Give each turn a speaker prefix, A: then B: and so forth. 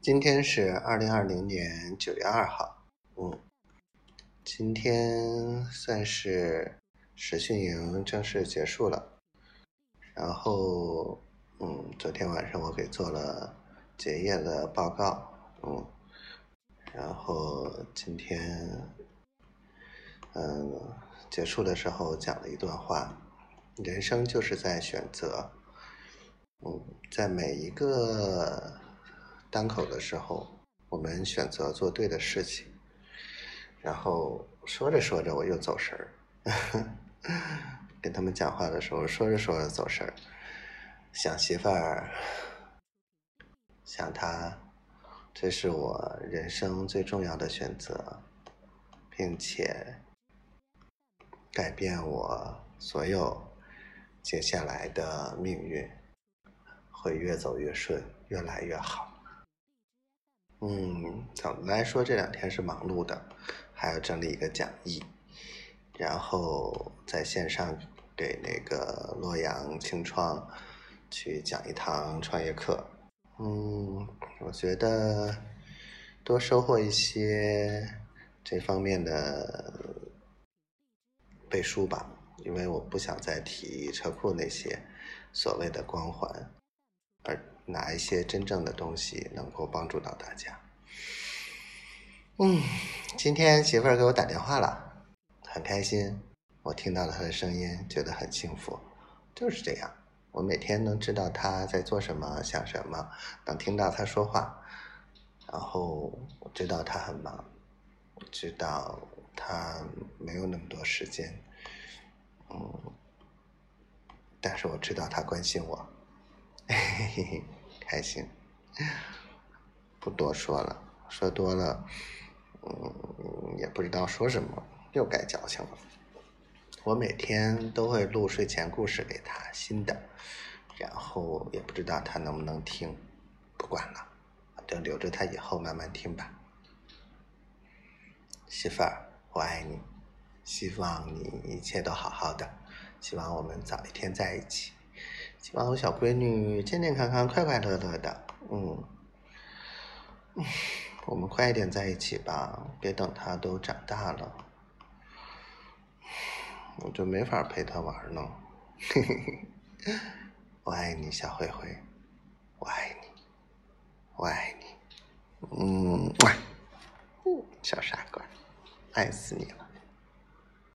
A: 今天是二零二零年九月二号，嗯，今天算是实训营正式结束了，然后，嗯，昨天晚上我给做了结业的报告，嗯，然后今天，嗯，结束的时候讲了一段话，人生就是在选择，嗯，在每一个。当口的时候，我们选择做对的事情，然后说着说着我又走神儿，跟他们讲话的时候说着说着走神儿，想媳妇儿，想他，这是我人生最重要的选择，并且改变我所有接下来的命运，会越走越顺，越来越好。嗯，总的来说这两天是忙碌的，还要整理一个讲义，然后在线上给那个洛阳清创去讲一堂创业课。嗯，我觉得多收获一些这方面的背书吧，因为我不想再提车库那些所谓的光环，而。拿一些真正的东西能够帮助到大家。嗯，今天媳妇儿给我打电话了，很开心。我听到了她的声音，觉得很幸福。就是这样，我每天能知道她在做什么、想什么，能听到她说话。然后我知道她很忙，我知道她没有那么多时间。嗯，但是我知道她关心我。嘿嘿嘿。开心，不多说了，说多了，嗯，也不知道说什么，又该矫情了。我每天都会录睡前故事给他，新的，然后也不知道他能不能听，不管了，就留着他以后慢慢听吧。媳妇儿，我爱你，希望你一切都好好的，希望我们早一天在一起。希望我小闺女健健康康、快快乐乐的。嗯，我们快一点在一起吧，别等她都长大了，我就没法陪她玩了。嘿嘿嘿，我爱你，小灰灰，我爱你，我爱你。嗯，小傻瓜，爱死你了。